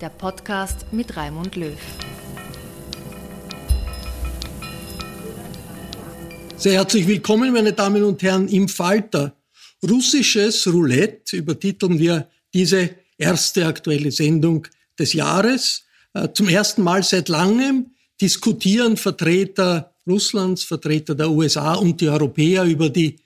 der Podcast mit Raimund Löw. Sehr herzlich willkommen, meine Damen und Herren, im Falter. Russisches Roulette übertiteln wir diese erste aktuelle Sendung des Jahres. Äh, zum ersten Mal seit langem diskutieren Vertreter Russlands, Vertreter der USA und die Europäer über die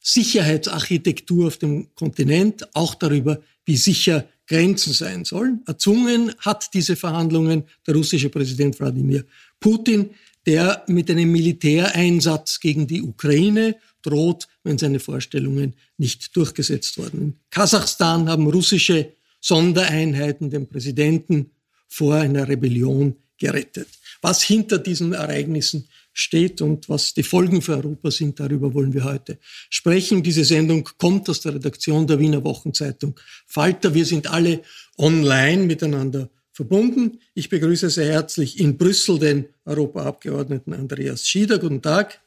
Sicherheitsarchitektur auf dem Kontinent, auch darüber, wie sicher Grenzen sein sollen. Erzwungen hat diese Verhandlungen der russische Präsident Wladimir Putin, der mit einem Militäreinsatz gegen die Ukraine droht, wenn seine Vorstellungen nicht durchgesetzt wurden. In Kasachstan haben russische Sondereinheiten den Präsidenten vor einer Rebellion gerettet. Was hinter diesen Ereignissen steht und was die Folgen für Europa sind, darüber wollen wir heute sprechen. Diese Sendung kommt aus der Redaktion der Wiener Wochenzeitung Falter. Wir sind alle online miteinander verbunden. Ich begrüße sehr herzlich in Brüssel den Europaabgeordneten Andreas Schieder. Guten Tag.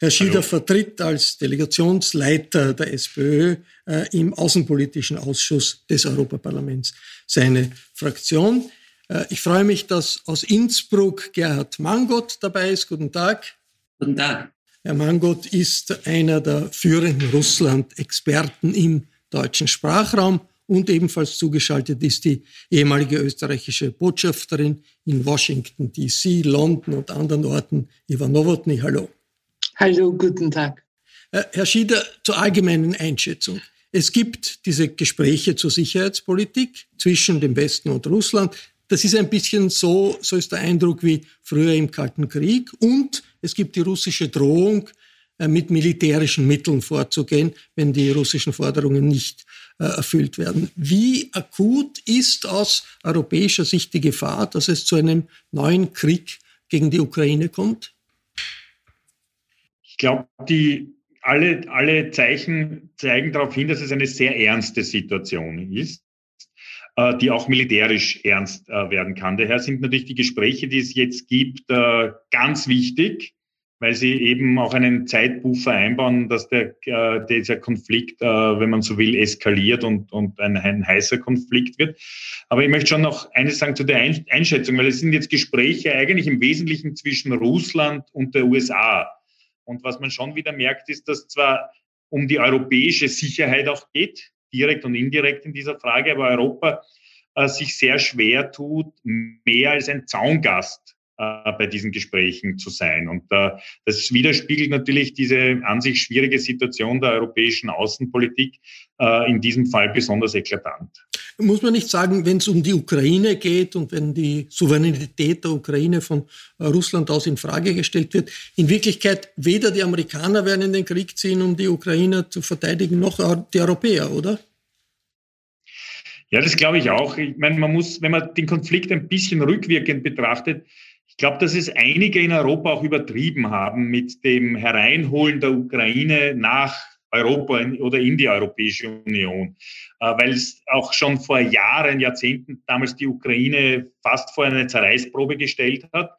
Herr Schieder Hallo. vertritt als Delegationsleiter der SPÖ äh, im Außenpolitischen Ausschuss des Europaparlaments seine Fraktion. Äh, ich freue mich, dass aus Innsbruck Gerhard Mangott dabei ist. Guten Tag. Guten Tag. Herr Mangott ist einer der führenden Russland-Experten im deutschen Sprachraum und ebenfalls zugeschaltet ist die ehemalige österreichische Botschafterin in Washington, D.C., London und anderen Orten, Ivan Nowotny. Hallo. Hallo, guten Tag. Äh, Herr Schieder, zur allgemeinen Einschätzung. Es gibt diese Gespräche zur Sicherheitspolitik zwischen dem Westen und Russland. Das ist ein bisschen so, so ist der Eindruck wie früher im Kalten Krieg. Und es gibt die russische Drohung, äh, mit militärischen Mitteln vorzugehen, wenn die russischen Forderungen nicht äh, erfüllt werden. Wie akut ist aus europäischer Sicht die Gefahr, dass es zu einem neuen Krieg gegen die Ukraine kommt? Ich glaube, die alle, alle Zeichen zeigen darauf hin, dass es eine sehr ernste Situation ist. Äh, die auch militärisch ernst äh, werden kann. Daher sind natürlich die Gespräche, die es jetzt gibt, äh, ganz wichtig, weil sie eben auch einen Zeitbuffer einbauen, dass der, dieser Konflikt, wenn man so will, eskaliert und, und ein, ein heißer Konflikt wird. Aber ich möchte schon noch eines sagen zu der Einschätzung, weil es sind jetzt Gespräche eigentlich im Wesentlichen zwischen Russland und der USA. Und was man schon wieder merkt, ist, dass zwar um die europäische Sicherheit auch geht, direkt und indirekt in dieser Frage, aber Europa äh, sich sehr schwer tut, mehr als ein Zaungast äh, bei diesen Gesprächen zu sein. Und äh, das widerspiegelt natürlich diese an sich schwierige Situation der europäischen Außenpolitik äh, in diesem Fall besonders eklatant. Muss man nicht sagen, wenn es um die Ukraine geht und wenn die Souveränität der Ukraine von äh, Russland aus in Frage gestellt wird, in Wirklichkeit weder die Amerikaner werden in den Krieg ziehen, um die Ukrainer zu verteidigen, noch die Europäer, oder? Ja, das glaube ich auch. Ich meine, man muss, wenn man den Konflikt ein bisschen rückwirkend betrachtet, ich glaube, dass es einige in Europa auch übertrieben haben mit dem Hereinholen der Ukraine nach Europa oder in die Europäische Union, äh, weil es auch schon vor Jahren, Jahrzehnten damals die Ukraine fast vor eine Zerreißprobe gestellt hat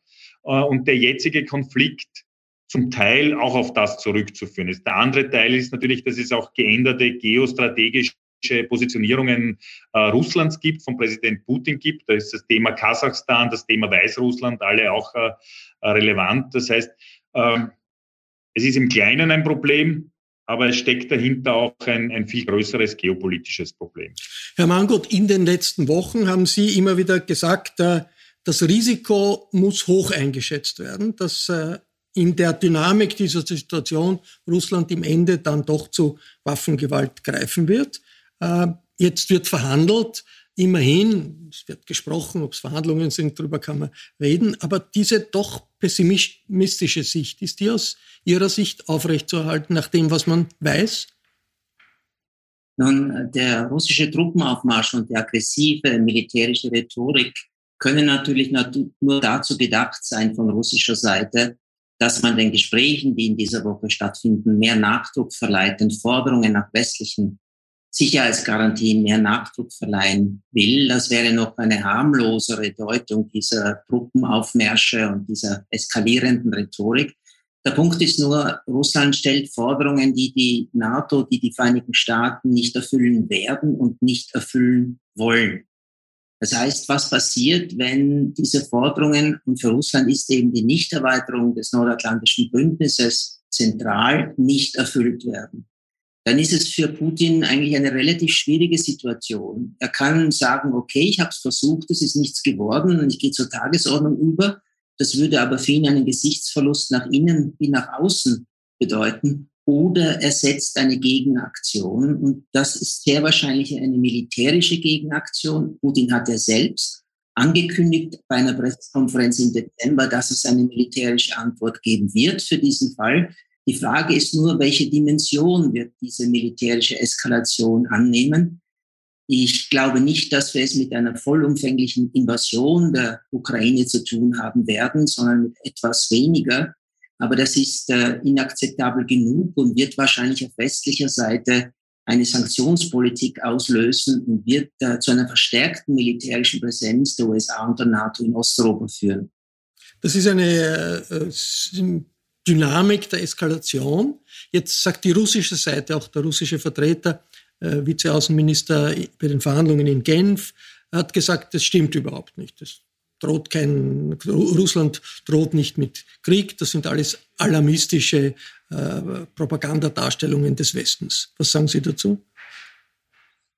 äh, und der jetzige Konflikt zum Teil auch auf das zurückzuführen ist. Der andere Teil ist natürlich, dass es auch geänderte geostrategische Positionierungen äh, Russlands gibt, von Präsident Putin gibt. Da ist das Thema Kasachstan, das Thema Weißrussland, alle auch äh, relevant. Das heißt, äh, es ist im Kleinen ein Problem, aber es steckt dahinter auch ein, ein viel größeres geopolitisches Problem. Herr Mangot, in den letzten Wochen haben Sie immer wieder gesagt, äh, das Risiko muss hoch eingeschätzt werden, dass äh, in der Dynamik dieser Situation Russland im Ende dann doch zu Waffengewalt greifen wird. Äh, jetzt wird verhandelt. Immerhin, es wird gesprochen, ob es Verhandlungen sind, darüber kann man reden. Aber diese doch pessimistische Sicht, ist die aus Ihrer Sicht aufrechtzuerhalten, nach dem, was man weiß? Nun, der russische Truppenaufmarsch und die aggressive militärische Rhetorik können natürlich nur dazu gedacht sein von russischer Seite, dass man den Gesprächen, die in dieser Woche stattfinden, mehr Nachdruck verleiht, den Forderungen nach westlichen Sicherheitsgarantien mehr Nachdruck verleihen will. Das wäre noch eine harmlosere Deutung dieser Truppenaufmärsche und dieser eskalierenden Rhetorik. Der Punkt ist nur, Russland stellt Forderungen, die die NATO, die die Vereinigten Staaten nicht erfüllen werden und nicht erfüllen wollen. Das heißt, was passiert, wenn diese Forderungen, und für Russland ist eben die Nichterweiterung des Nordatlantischen Bündnisses zentral, nicht erfüllt werden? Dann ist es für Putin eigentlich eine relativ schwierige Situation. Er kann sagen, okay, ich habe es versucht, es ist nichts geworden und ich gehe zur Tagesordnung über. Das würde aber für ihn einen Gesichtsverlust nach innen wie nach außen bedeuten. Oder er setzt eine Gegenaktion. Und das ist sehr wahrscheinlich eine militärische Gegenaktion. Putin hat ja selbst angekündigt bei einer Pressekonferenz im Dezember, dass es eine militärische Antwort geben wird für diesen Fall. Die Frage ist nur, welche Dimension wird diese militärische Eskalation annehmen? Ich glaube nicht, dass wir es mit einer vollumfänglichen Invasion der Ukraine zu tun haben werden, sondern mit etwas weniger. Aber das ist äh, inakzeptabel genug und wird wahrscheinlich auf westlicher Seite eine Sanktionspolitik auslösen und wird äh, zu einer verstärkten militärischen Präsenz der USA und der NATO in Osteuropa führen. Das ist eine äh, Dynamik der Eskalation. Jetzt sagt die russische Seite, auch der russische Vertreter, äh, Vizeaußenminister bei den Verhandlungen in Genf, hat gesagt, das stimmt überhaupt nicht. Das droht kein, Russland droht nicht mit Krieg. Das sind alles alarmistische äh, Propagandadarstellungen des Westens. Was sagen Sie dazu?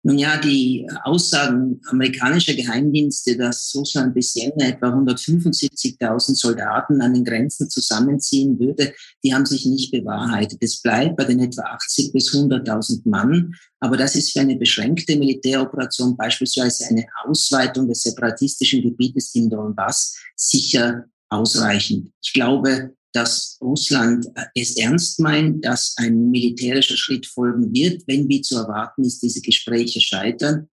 Nun ja, die Aussagen amerikanischer Geheimdienste, dass Russland bisher etwa 175.000 Soldaten an den Grenzen zusammenziehen würde, die haben sich nicht bewahrheitet. Es bleibt bei den etwa 80 bis 100.000 Mann. Aber das ist für eine beschränkte Militäroperation, beispielsweise eine Ausweitung des separatistischen Gebietes in Donbass, sicher ausreichend. Ich glaube, dass Russland es ernst meint, dass ein militärischer Schritt folgen wird, wenn wie zu erwarten ist, diese Gespräche scheitern.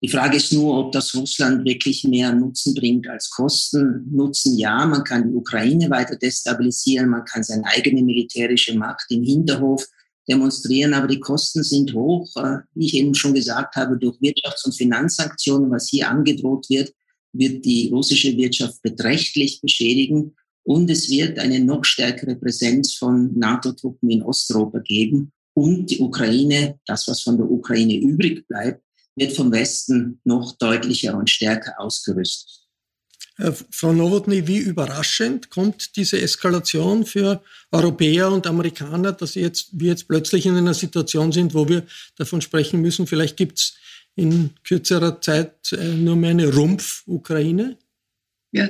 Die Frage ist nur, ob das Russland wirklich mehr Nutzen bringt als Kosten. Nutzen ja, man kann die Ukraine weiter destabilisieren, man kann seine eigene militärische Macht im Hinterhof demonstrieren, aber die Kosten sind hoch. Äh, wie ich eben schon gesagt habe, durch Wirtschafts- und Finanzsanktionen, was hier angedroht wird, wird die russische Wirtschaft beträchtlich beschädigen. Und es wird eine noch stärkere Präsenz von NATO-Truppen in Osteuropa geben. Und die Ukraine, das, was von der Ukraine übrig bleibt, wird vom Westen noch deutlicher und stärker ausgerüstet. Äh, Frau Nowotny, wie überraschend kommt diese Eskalation für Europäer und Amerikaner, dass jetzt, wir jetzt plötzlich in einer Situation sind, wo wir davon sprechen müssen, vielleicht gibt es in kürzerer Zeit äh, nur mehr eine Rumpf-Ukraine? Ja,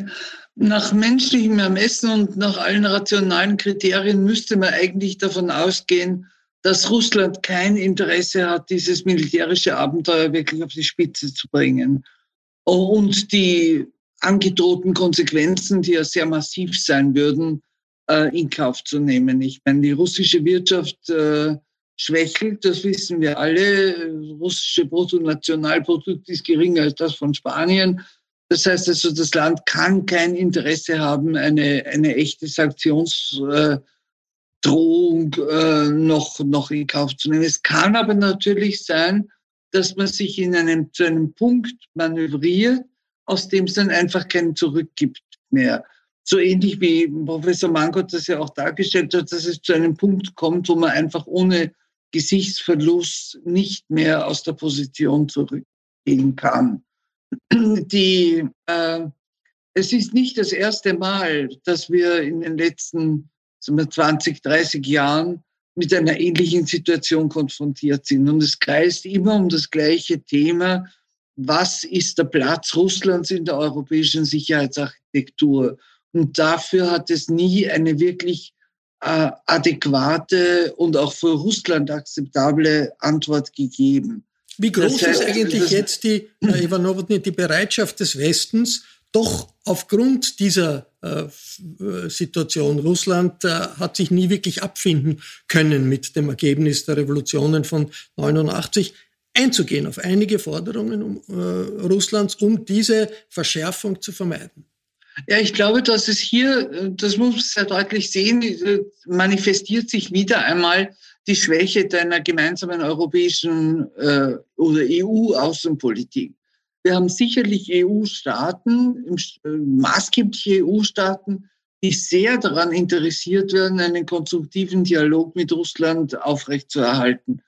nach menschlichem Ermessen und nach allen rationalen Kriterien müsste man eigentlich davon ausgehen, dass Russland kein Interesse hat, dieses militärische Abenteuer wirklich auf die Spitze zu bringen. Und die angedrohten Konsequenzen, die ja sehr massiv sein würden, äh, in Kauf zu nehmen. Ich meine, die russische Wirtschaft äh, schwächelt, das wissen wir alle. Das russische Bruttonationalprodukt ist geringer als das von Spanien. Das heißt also, das Land kann kein Interesse haben, eine, eine echte Sanktionsdrohung äh, noch, noch in Kauf zu nehmen. Es kann aber natürlich sein, dass man sich in einem, zu einem Punkt manövriert, aus dem es dann einfach keinen Zurück gibt mehr. So ähnlich wie Professor Mangot das ja auch dargestellt hat, dass es zu einem Punkt kommt, wo man einfach ohne Gesichtsverlust nicht mehr aus der Position zurückgehen kann. Die, äh, es ist nicht das erste Mal, dass wir in den letzten wir, 20, 30 Jahren mit einer ähnlichen Situation konfrontiert sind. Und es kreist immer um das gleiche Thema. Was ist der Platz Russlands in der europäischen Sicherheitsarchitektur? Und dafür hat es nie eine wirklich äh, adäquate und auch für Russland akzeptable Antwort gegeben. Wie groß das heißt, ist eigentlich jetzt die, äh, Ivanovotny, die Bereitschaft des Westens, doch aufgrund dieser äh, äh, Situation, Russland äh, hat sich nie wirklich abfinden können mit dem Ergebnis der Revolutionen von 89, einzugehen auf einige Forderungen um, äh, Russlands, um diese Verschärfung zu vermeiden. Ja, ich glaube, dass es hier, das muss man sehr deutlich sehen, manifestiert sich wieder einmal die Schwäche deiner gemeinsamen europäischen äh, oder EU-Außenpolitik. Wir haben sicherlich EU-Staaten, äh, maßgebliche EU-Staaten, die sehr daran interessiert werden, einen konstruktiven Dialog mit Russland aufrechtzuerhalten.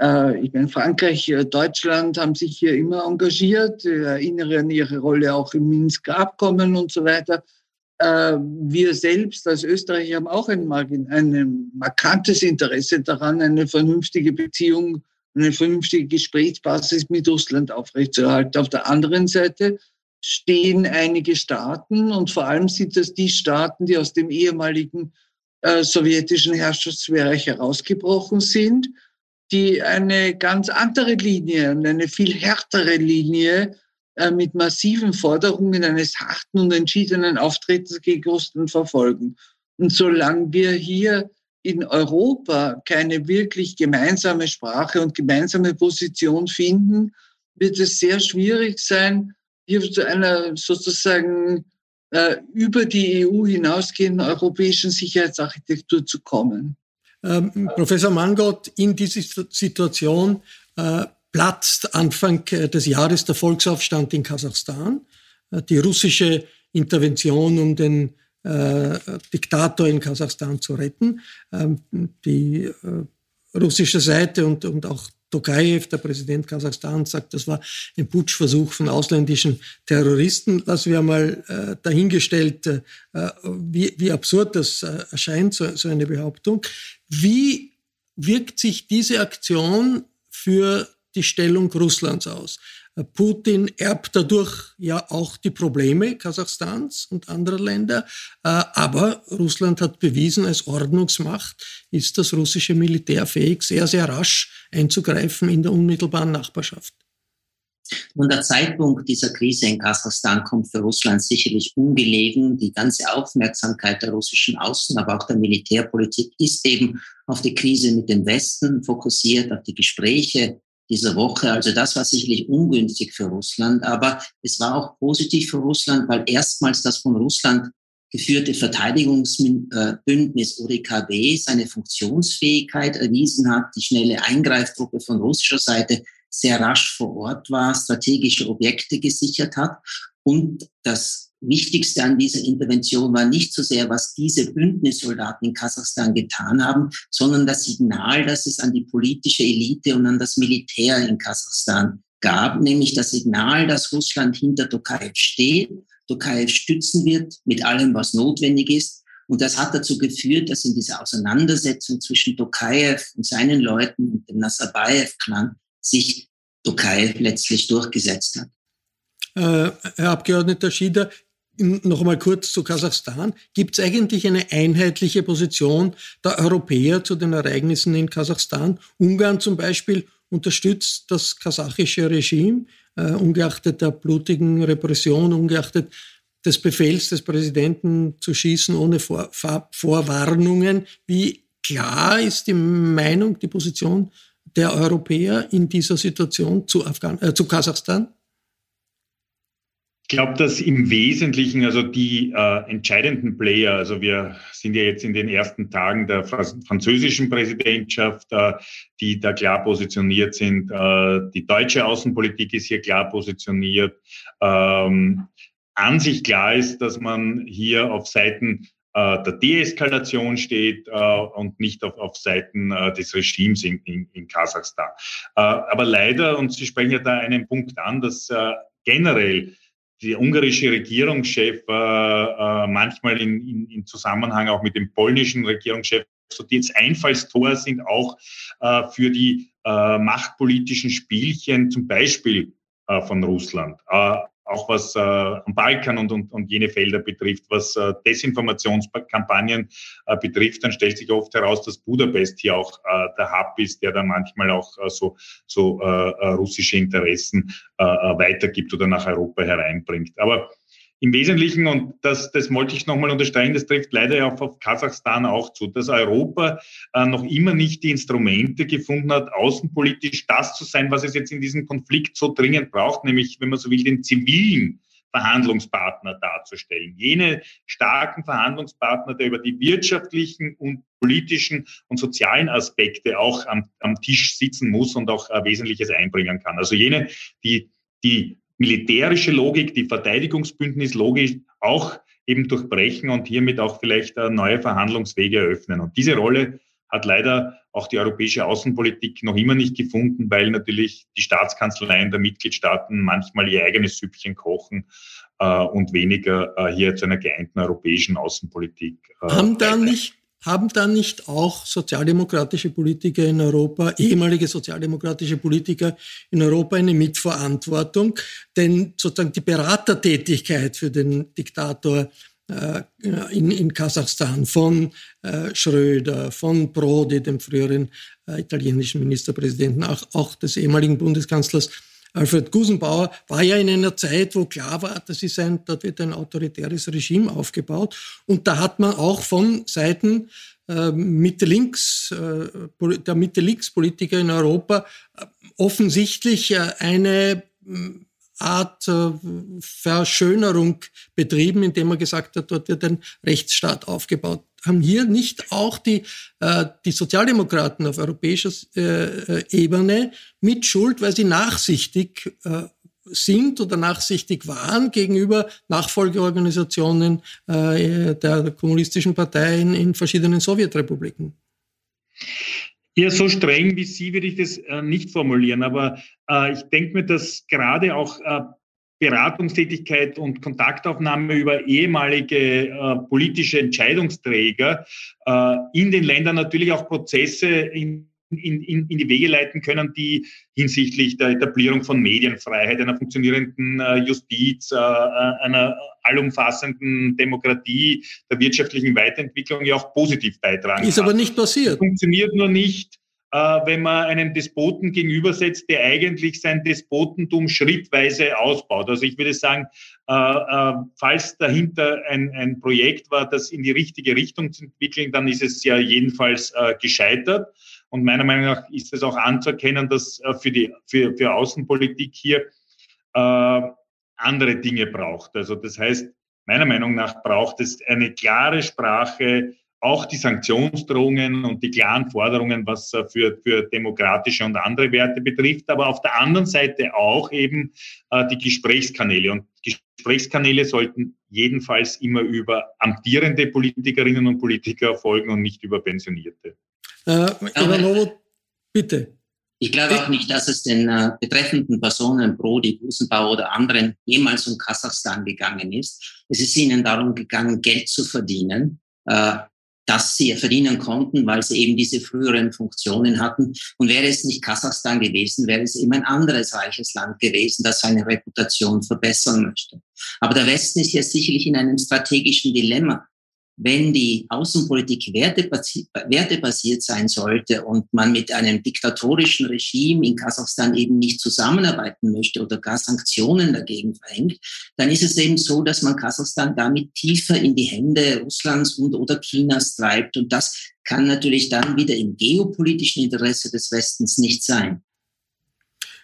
Äh, ich meine, Frankreich, äh, Deutschland haben sich hier immer engagiert, erinnere an ihre Rolle auch im Minsker Abkommen und so weiter. Wir selbst als Österreicher haben auch ein, ein markantes Interesse daran, eine vernünftige Beziehung, eine vernünftige Gesprächsbasis mit Russland aufrechtzuerhalten. Auf der anderen Seite stehen einige Staaten und vor allem sind das die Staaten, die aus dem ehemaligen äh, sowjetischen Herrschaftsbereich herausgebrochen sind die eine ganz andere Linie und eine viel härtere Linie äh, mit massiven Forderungen eines harten und entschiedenen Auftretens gegen Russland verfolgen. Und solange wir hier in Europa keine wirklich gemeinsame Sprache und gemeinsame Position finden, wird es sehr schwierig sein, hier zu einer sozusagen äh, über die EU hinausgehenden europäischen Sicherheitsarchitektur zu kommen. Ähm, Professor Mangot, in dieser Situation äh, platzt Anfang äh, des Jahres der Volksaufstand in Kasachstan. Äh, die russische Intervention, um den äh, Diktator in Kasachstan zu retten. Ähm, die russische Seite und, und auch Tokayev, der Präsident Kasachstans, sagt, das war ein Putschversuch von ausländischen Terroristen. Lassen wir mal äh, dahingestellt, äh, wie, wie absurd das äh, erscheint, so, so eine Behauptung. Wie wirkt sich diese Aktion für die Stellung Russlands aus? Putin erbt dadurch ja auch die Probleme Kasachstans und anderer Länder. Äh, aber Russland hat bewiesen, als Ordnungsmacht ist das russische Militär fähig, sehr, sehr rasch einzugreifen in der unmittelbaren Nachbarschaft. Nun, der Zeitpunkt dieser Krise in Kasachstan kommt für Russland sicherlich ungelegen. Die ganze Aufmerksamkeit der russischen Außen, aber auch der Militärpolitik ist eben auf die Krise mit dem Westen fokussiert, auf die Gespräche dieser Woche. Also das war sicherlich ungünstig für Russland, aber es war auch positiv für Russland, weil erstmals das von Russland geführte Verteidigungsbündnis ODKB seine Funktionsfähigkeit erwiesen hat, die schnelle Eingreiftruppe von russischer Seite sehr rasch vor Ort war, strategische Objekte gesichert hat und das Wichtigste an dieser Intervention war nicht so sehr, was diese Bündnissoldaten in Kasachstan getan haben, sondern das Signal, das es an die politische Elite und an das Militär in Kasachstan gab, nämlich das Signal, dass Russland hinter Tokayev steht, Tokayev stützen wird mit allem, was notwendig ist. Und das hat dazu geführt, dass in dieser Auseinandersetzung zwischen Tokayev und seinen Leuten und dem Nazarbayev-Clan sich Tokayev letztlich durchgesetzt hat. Äh, Herr Abgeordneter Schieder, noch einmal kurz zu Kasachstan. Gibt es eigentlich eine einheitliche Position der Europäer zu den Ereignissen in Kasachstan? Ungarn zum Beispiel unterstützt das kasachische Regime, äh, ungeachtet der blutigen Repression, ungeachtet des Befehls des Präsidenten zu schießen ohne Vor Vor Vorwarnungen. Wie klar ist die Meinung, die Position der Europäer in dieser Situation zu, Afghan äh, zu Kasachstan? Ich glaube, dass im Wesentlichen also die äh, entscheidenden Player, also wir sind ja jetzt in den ersten Tagen der französischen Präsidentschaft, äh, die da klar positioniert sind. Äh, die deutsche Außenpolitik ist hier klar positioniert. Ähm, an sich klar ist, dass man hier auf Seiten äh, der Deeskalation steht äh, und nicht auf, auf Seiten äh, des Regimes in, in, in Kasachstan. Äh, aber leider, und Sie sprechen ja da einen Punkt an, dass äh, generell der ungarische Regierungschef äh, äh, manchmal in, in, in Zusammenhang auch mit dem polnischen Regierungschef so die jetzt Einfallstor sind auch äh, für die äh, machtpolitischen Spielchen, zum Beispiel äh, von Russland. Auch was äh, am Balkan und, und, und jene Felder betrifft, was äh, Desinformationskampagnen äh, betrifft, dann stellt sich oft heraus, dass Budapest hier auch äh, der Hub ist, der dann manchmal auch äh, so, so äh, äh russische Interessen äh, äh, weitergibt oder nach Europa hereinbringt. Aber im Wesentlichen, und das, das wollte ich nochmal unterstreichen, das trifft leider auch auf Kasachstan auch zu, dass Europa äh, noch immer nicht die Instrumente gefunden hat, außenpolitisch das zu sein, was es jetzt in diesem Konflikt so dringend braucht, nämlich, wenn man so will, den zivilen Verhandlungspartner darzustellen. Jene starken Verhandlungspartner, der über die wirtschaftlichen und politischen und sozialen Aspekte auch am, am Tisch sitzen muss und auch äh, Wesentliches einbringen kann. Also jene, die die militärische Logik, die Verteidigungsbündnislogik auch eben durchbrechen und hiermit auch vielleicht äh, neue Verhandlungswege eröffnen. Und diese Rolle hat leider auch die europäische Außenpolitik noch immer nicht gefunden, weil natürlich die Staatskanzleien der Mitgliedstaaten manchmal ihr eigenes Süppchen kochen äh, und weniger äh, hier zu einer geeinten europäischen Außenpolitik. Äh, Haben da nicht haben dann nicht auch sozialdemokratische Politiker in Europa, ehemalige sozialdemokratische Politiker in Europa eine Mitverantwortung? Denn sozusagen die Beratertätigkeit für den Diktator äh, in, in Kasachstan von äh, Schröder, von Prodi, dem früheren äh, italienischen Ministerpräsidenten, auch, auch des ehemaligen Bundeskanzlers Alfred Gusenbauer war ja in einer Zeit, wo klar war, das ist ein, dort wird ein autoritäres Regime aufgebaut. Und da hat man auch von Seiten äh, Mitte-Links, äh, der Mitte-Links-Politiker in Europa äh, offensichtlich eine Art Verschönerung betrieben, indem man gesagt hat, dort wird ein Rechtsstaat aufgebaut. Haben hier nicht auch die, äh, die Sozialdemokraten auf europäischer äh, Ebene mit Schuld, weil sie nachsichtig äh, sind oder nachsichtig waren gegenüber Nachfolgeorganisationen äh, der kommunistischen Parteien in verschiedenen Sowjetrepubliken? Ja, so streng wie Sie würde ich das äh, nicht formulieren, aber äh, ich denke mir, dass gerade auch äh, Beratungstätigkeit und Kontaktaufnahme über ehemalige äh, politische Entscheidungsträger äh, in den Ländern natürlich auch Prozesse in in, in, in die Wege leiten können, die hinsichtlich der Etablierung von Medienfreiheit, einer funktionierenden äh, Justiz, äh, äh einer allumfassenden Demokratie, der wirtschaftlichen Weiterentwicklung ja auch positiv beitragen. Ist aber nicht passiert. Das funktioniert nur nicht, wenn man einen Despoten gegenübersetzt, der eigentlich sein Despotentum schrittweise ausbaut. Also ich würde sagen, äh, äh, falls dahinter ein, ein Projekt war, das in die richtige Richtung zu entwickeln, dann ist es ja jedenfalls äh, gescheitert. Und meiner Meinung nach ist es auch anzuerkennen, dass äh, für die für, für Außenpolitik hier äh, andere Dinge braucht. Also das heißt, meiner Meinung nach braucht es eine klare Sprache, auch die Sanktionsdrohungen und die klaren Forderungen, was äh, für, für demokratische und andere Werte betrifft, aber auf der anderen Seite auch eben äh, die Gesprächskanäle. Und Gesprächskanäle sollten jedenfalls immer über amtierende Politikerinnen und Politiker erfolgen und nicht über Pensionierte. Äh, Ivanovo, bitte. Ich glaube auch nicht, dass es den äh, betreffenden Personen, Brody, Gusenbauer oder anderen, jemals um Kasachstan gegangen ist. Es ist ihnen darum gegangen, Geld zu verdienen. Äh, das sie verdienen konnten, weil sie eben diese früheren Funktionen hatten. Und wäre es nicht Kasachstan gewesen, wäre es eben ein anderes reiches Land gewesen, das seine Reputation verbessern möchte. Aber der Westen ist jetzt sicherlich in einem strategischen Dilemma wenn die Außenpolitik wertebasiert sein sollte und man mit einem diktatorischen Regime in Kasachstan eben nicht zusammenarbeiten möchte oder gar Sanktionen dagegen verhängt, dann ist es eben so, dass man Kasachstan damit tiefer in die Hände Russlands und oder Chinas treibt. Und das kann natürlich dann wieder im geopolitischen Interesse des Westens nicht sein.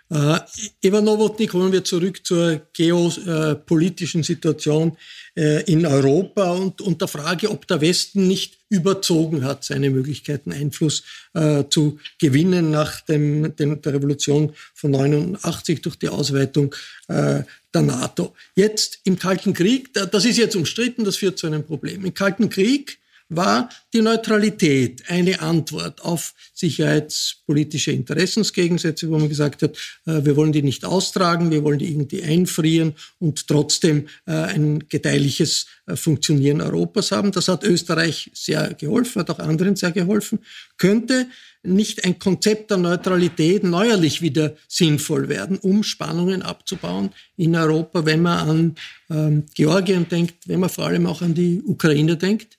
Äh, Eva Nowotny, kommen wir zurück zur geopolitischen Situation äh, in Europa und, und der Frage, ob der Westen nicht überzogen hat, seine Möglichkeiten Einfluss äh, zu gewinnen nach dem, dem, der Revolution von 89 durch die Ausweitung äh, der NATO. Jetzt im Kalten Krieg, das ist jetzt umstritten, das führt zu einem Problem. Im Kalten Krieg war die Neutralität eine Antwort auf sicherheitspolitische Interessensgegensätze, wo man gesagt hat, äh, wir wollen die nicht austragen, wir wollen die irgendwie einfrieren und trotzdem äh, ein gedeihliches äh, Funktionieren Europas haben. Das hat Österreich sehr geholfen, hat auch anderen sehr geholfen. Könnte nicht ein Konzept der Neutralität neuerlich wieder sinnvoll werden, um Spannungen abzubauen in Europa, wenn man an ähm, Georgien denkt, wenn man vor allem auch an die Ukraine denkt?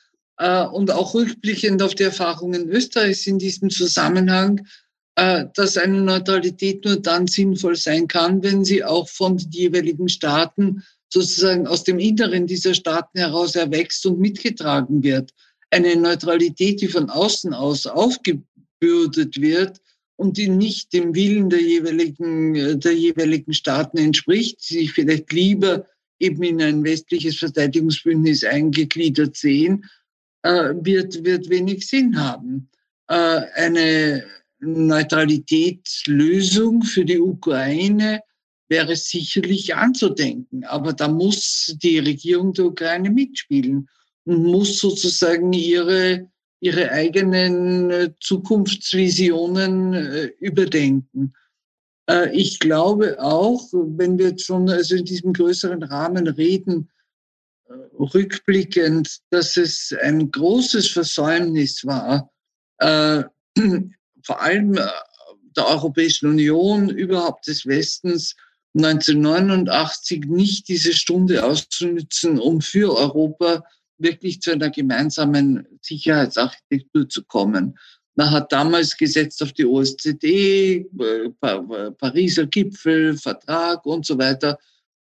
und auch rückblickend auf die Erfahrungen Österreichs in diesem Zusammenhang, äh, dass eine Neutralität nur dann sinnvoll sein kann, wenn sie auch von den jeweiligen Staaten sozusagen aus dem Inneren dieser Staaten heraus erwächst und mitgetragen wird. Eine Neutralität, die von außen aus aufgebürdet wird und die nicht dem Willen der jeweiligen, der jeweiligen Staaten entspricht, die sich vielleicht lieber eben in ein westliches Verteidigungsbündnis eingegliedert sehen, äh, wird, wird wenig Sinn haben. Äh, eine Neutralitätslösung für die Ukraine wäre sicherlich anzudenken. Aber da muss die Regierung der Ukraine mitspielen und muss sozusagen ihre, ihre eigenen äh, Zukunftsvisionen äh, überdenken. Äh, ich glaube auch, wenn wir jetzt schon also in diesem größeren Rahmen reden, rückblickend, dass es ein großes Versäumnis war, äh, vor allem äh, der Europäischen Union, überhaupt des Westens, 1989 nicht diese Stunde auszunützen, um für Europa wirklich zu einer gemeinsamen Sicherheitsarchitektur zu kommen. Man hat damals gesetzt auf die OSZE, äh, Pariser Gipfel, Vertrag und so weiter.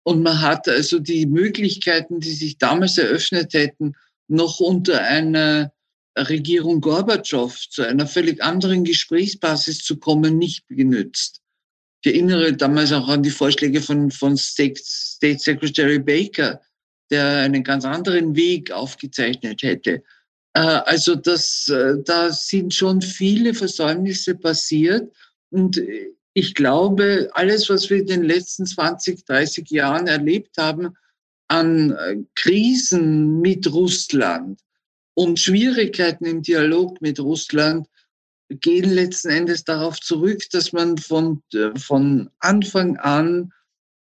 Und man hat also die Möglichkeiten, die sich damals eröffnet hätten, noch unter einer Regierung Gorbatschow zu einer völlig anderen Gesprächsbasis zu kommen, nicht genützt. Ich erinnere damals auch an die Vorschläge von, von State, State Secretary Baker, der einen ganz anderen Weg aufgezeichnet hätte. Äh, also das, äh, da sind schon viele Versäumnisse passiert und ich glaube, alles, was wir in den letzten 20, 30 Jahren erlebt haben an äh, Krisen mit Russland und Schwierigkeiten im Dialog mit Russland, gehen letzten Endes darauf zurück, dass man von, äh, von Anfang an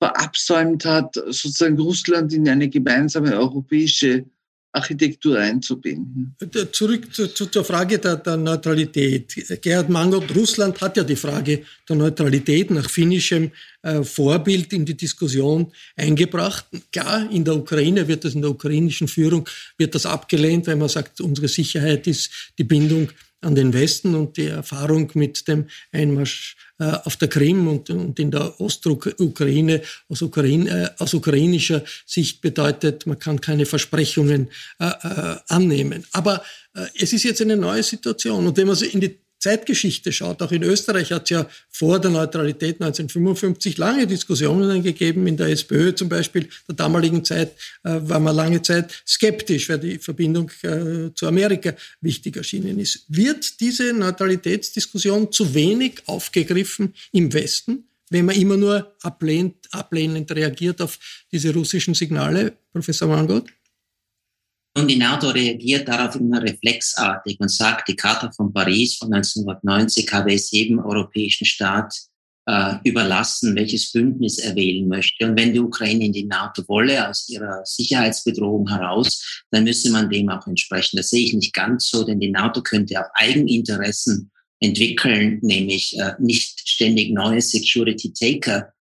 verabsäumt hat, sozusagen Russland in eine gemeinsame europäische Architektur einzubinden. Zurück zu, zu, zur Frage der, der, Neutralität. Gerhard Mangold, Russland hat ja die Frage der Neutralität nach finnischem äh, Vorbild in die Diskussion eingebracht. Klar, in der Ukraine wird das, in der ukrainischen Führung wird das abgelehnt, weil man sagt, unsere Sicherheit ist die Bindung an den Westen und die Erfahrung mit dem Einmarsch äh, auf der Krim und, und in der Ostukraine aus, Ukraine, äh, aus ukrainischer Sicht bedeutet, man kann keine Versprechungen äh, äh annehmen. Aber äh, es ist jetzt eine neue Situation und wenn man in die Zeitgeschichte schaut, auch in Österreich hat es ja vor der Neutralität 1955 lange Diskussionen gegeben, in der SPÖ zum Beispiel der damaligen Zeit äh, war man lange Zeit skeptisch, weil die Verbindung äh, zu Amerika wichtig erschienen ist. Wird diese Neutralitätsdiskussion zu wenig aufgegriffen im Westen? wenn man immer nur ablehnt, ablehnend reagiert auf diese russischen Signale, Professor Mangold? Und die NATO reagiert darauf immer reflexartig und sagt, die Charta von Paris von 1990 habe es jedem europäischen Staat äh, überlassen, welches Bündnis er wählen möchte. Und wenn die Ukraine in die NATO wolle, aus ihrer Sicherheitsbedrohung heraus, dann müsse man dem auch entsprechen. Das sehe ich nicht ganz so, denn die NATO könnte auch Eigeninteressen entwickeln, nämlich äh, nicht ständig neue Security Taker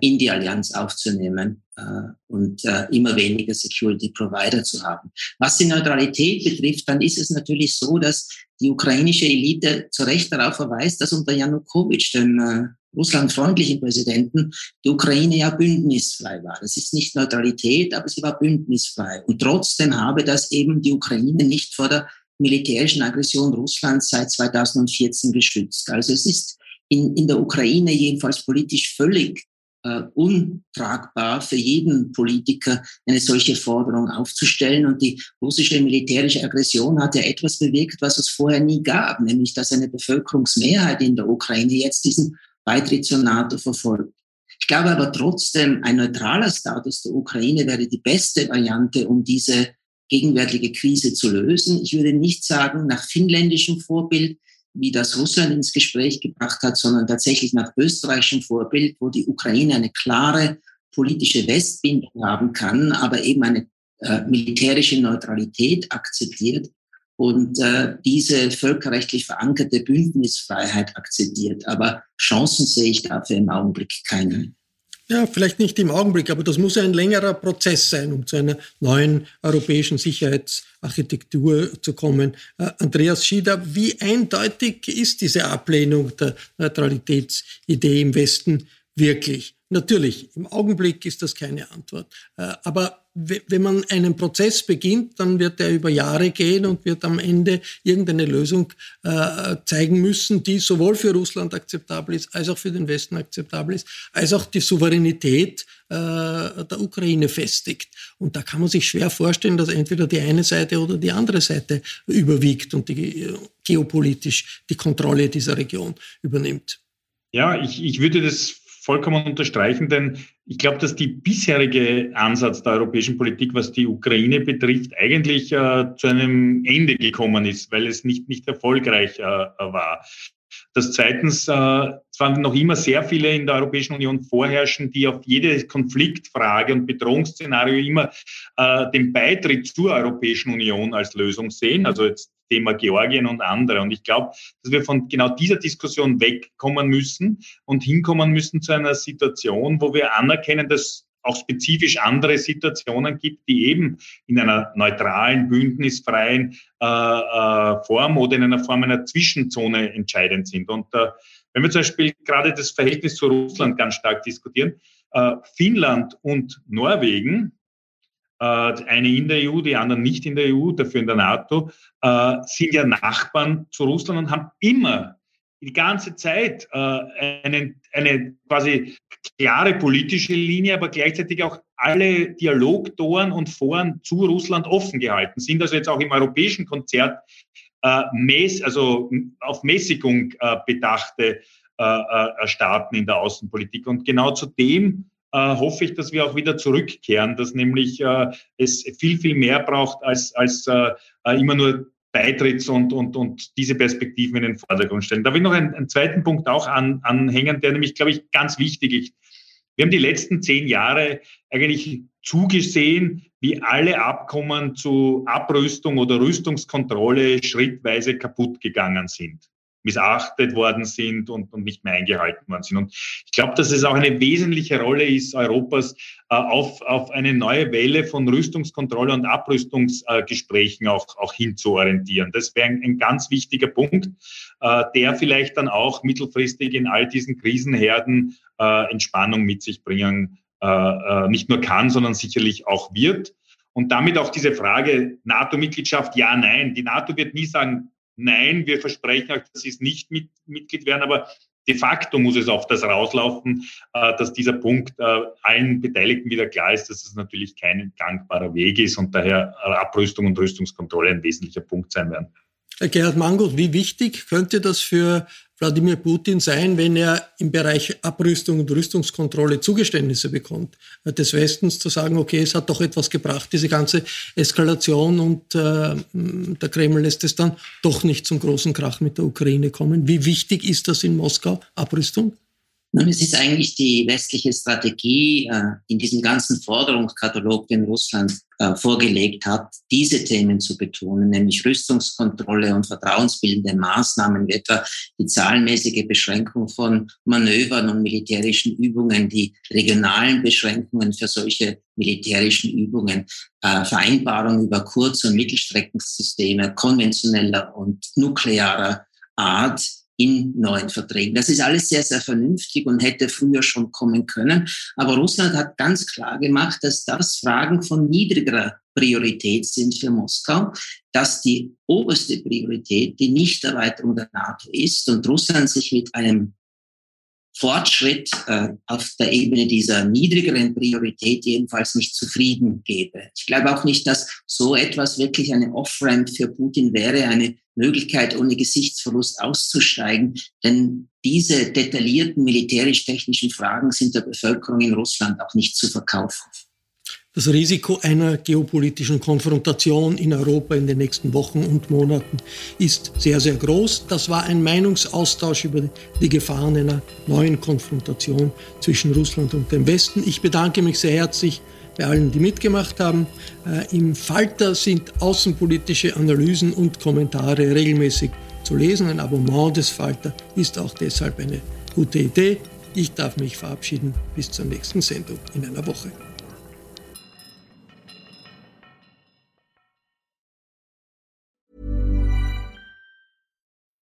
in die Allianz aufzunehmen äh, und äh, immer weniger Security Provider zu haben. Was die Neutralität betrifft, dann ist es natürlich so, dass die ukrainische Elite zu Recht darauf verweist, dass unter Janukowitsch, dem äh, russlandfreundlichen Präsidenten, die Ukraine ja bündnisfrei war. Das ist nicht Neutralität, aber sie war bündnisfrei. Und trotzdem habe das eben die Ukraine nicht vor der militärischen Aggression Russlands seit 2014 geschützt. Also es ist in, in der Ukraine jedenfalls politisch völlig äh, untragbar für jeden Politiker, eine solche Forderung aufzustellen. Und die russische militärische Aggression hat ja etwas bewirkt, was es vorher nie gab, nämlich dass eine Bevölkerungsmehrheit in der Ukraine jetzt diesen Beitritt zur NATO verfolgt. Ich glaube aber trotzdem, ein neutraler Status der Ukraine wäre die beste Variante, um diese gegenwärtige Krise zu lösen. Ich würde nicht sagen nach finnländischem Vorbild, wie das Russland ins Gespräch gebracht hat, sondern tatsächlich nach österreichischem Vorbild, wo die Ukraine eine klare politische Westbindung haben kann, aber eben eine äh, militärische Neutralität akzeptiert und äh, diese völkerrechtlich verankerte Bündnisfreiheit akzeptiert. Aber Chancen sehe ich dafür im Augenblick keine. Ja, vielleicht nicht im Augenblick, aber das muss ein längerer Prozess sein, um zu einer neuen europäischen Sicherheitsarchitektur zu kommen. Äh, Andreas Schieder, wie eindeutig ist diese Ablehnung der Neutralitätsidee im Westen wirklich? Natürlich, im Augenblick ist das keine Antwort. Äh, aber wenn man einen Prozess beginnt, dann wird er über Jahre gehen und wird am Ende irgendeine Lösung äh, zeigen müssen, die sowohl für Russland akzeptabel ist, als auch für den Westen akzeptabel ist, als auch die Souveränität äh, der Ukraine festigt. Und da kann man sich schwer vorstellen, dass entweder die eine Seite oder die andere Seite überwiegt und die, geopolitisch die Kontrolle dieser Region übernimmt. Ja, ich, ich würde das vollkommen unterstreichen, denn ich glaube, dass die bisherige Ansatz der europäischen Politik, was die Ukraine betrifft, eigentlich äh, zu einem Ende gekommen ist, weil es nicht, nicht erfolgreich äh, war. Dass zweitens äh, zwar noch immer sehr viele in der Europäischen Union vorherrschen, die auf jede Konfliktfrage und Bedrohungsszenario immer äh, den Beitritt zur Europäischen Union als Lösung sehen. Also jetzt Thema Georgien und andere. Und ich glaube, dass wir von genau dieser Diskussion wegkommen müssen und hinkommen müssen zu einer Situation, wo wir anerkennen, dass auch spezifisch andere Situationen gibt, die eben in einer neutralen, bündnisfreien äh, äh, Form oder in einer Form einer Zwischenzone entscheidend sind. Und äh, wenn wir zum Beispiel gerade das Verhältnis zu Russland ganz stark diskutieren, äh, Finnland und Norwegen eine in der EU, die anderen nicht in der EU, dafür in der NATO, äh, sind ja Nachbarn zu Russland und haben immer die ganze Zeit äh, eine, eine quasi klare politische Linie, aber gleichzeitig auch alle Dialogtoren und Foren zu Russland offen gehalten, sind also jetzt auch im europäischen Konzert äh, also auf Mäßigung äh, bedachte äh, äh, Staaten in der Außenpolitik. Und genau zu dem äh, hoffe ich, dass wir auch wieder zurückkehren, dass nämlich äh, es viel, viel mehr braucht als, als äh, äh immer nur Beitritts- und, und, und diese Perspektiven in den Vordergrund stellen. Da will ich noch einen, einen zweiten Punkt auch an, anhängen, der nämlich, glaube ich, ganz wichtig ist. Wir haben die letzten zehn Jahre eigentlich zugesehen, wie alle Abkommen zu Abrüstung oder Rüstungskontrolle schrittweise kaputt gegangen sind missachtet worden sind und, und nicht mehr eingehalten worden sind. Und ich glaube, dass es auch eine wesentliche Rolle ist, Europas äh, auf, auf eine neue Welle von Rüstungskontrolle und Abrüstungsgesprächen äh, auch, auch hinzuorientieren. Das wäre ein, ein, ganz wichtiger Punkt, äh, der vielleicht dann auch mittelfristig in all diesen Krisenherden äh, Entspannung mit sich bringen, äh, äh, nicht nur kann, sondern sicherlich auch wird. Und damit auch diese Frage NATO-Mitgliedschaft, ja, nein. Die NATO wird nie sagen, nein, wir versprechen euch, dass sie es nicht mit, Mitglied werden, aber de facto muss es auf das rauslaufen, äh, dass dieser Punkt äh, allen Beteiligten wieder klar ist, dass es natürlich kein gangbarer Weg ist und daher Abrüstung und Rüstungskontrolle ein wesentlicher Punkt sein werden. Herr Gerhard Mangold, wie wichtig könnte das für Wladimir Putin sein, wenn er im Bereich Abrüstung und Rüstungskontrolle Zugeständnisse bekommt des Westens, zu sagen, okay, es hat doch etwas gebracht, diese ganze Eskalation und äh, der Kreml lässt es dann doch nicht zum großen Krach mit der Ukraine kommen. Wie wichtig ist das in Moskau, Abrüstung? Nun, es ist eigentlich die westliche Strategie äh, in diesem ganzen Forderungskatalog, den Russland äh, vorgelegt hat, diese Themen zu betonen, nämlich Rüstungskontrolle und vertrauensbildende Maßnahmen, wie etwa die zahlenmäßige Beschränkung von Manövern und militärischen Übungen, die regionalen Beschränkungen für solche militärischen Übungen, äh, Vereinbarungen über Kurz- und Mittelstreckensysteme konventioneller und nuklearer Art, in neuen Verträgen. Das ist alles sehr, sehr vernünftig und hätte früher schon kommen können. Aber Russland hat ganz klar gemacht, dass das Fragen von niedrigerer Priorität sind für Moskau, dass die oberste Priorität die Nichterweiterung der NATO ist und Russland sich mit einem Fortschritt äh, auf der Ebene dieser niedrigeren Priorität jedenfalls nicht zufrieden gebe. Ich glaube auch nicht, dass so etwas wirklich eine Off-Ramp für Putin wäre, eine Möglichkeit, ohne Gesichtsverlust auszusteigen. Denn diese detaillierten militärisch-technischen Fragen sind der Bevölkerung in Russland auch nicht zu verkaufen. Das Risiko einer geopolitischen Konfrontation in Europa in den nächsten Wochen und Monaten ist sehr, sehr groß. Das war ein Meinungsaustausch über die Gefahren einer neuen Konfrontation zwischen Russland und dem Westen. Ich bedanke mich sehr herzlich bei allen, die mitgemacht haben. Äh, Im Falter sind außenpolitische Analysen und Kommentare regelmäßig zu lesen. Ein Abonnement des Falter ist auch deshalb eine gute Idee. Ich darf mich verabschieden. Bis zur nächsten Sendung in einer Woche.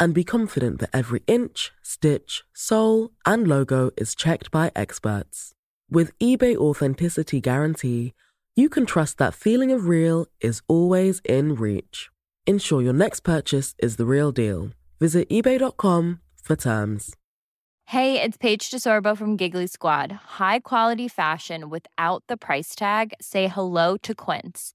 and be confident that every inch, stitch, sole, and logo is checked by experts. With eBay Authenticity Guarantee, you can trust that feeling of real is always in reach. Ensure your next purchase is the real deal. Visit eBay.com for terms. Hey, it's Paige DeSorbo from Giggly Squad. High quality fashion without the price tag? Say hello to Quince.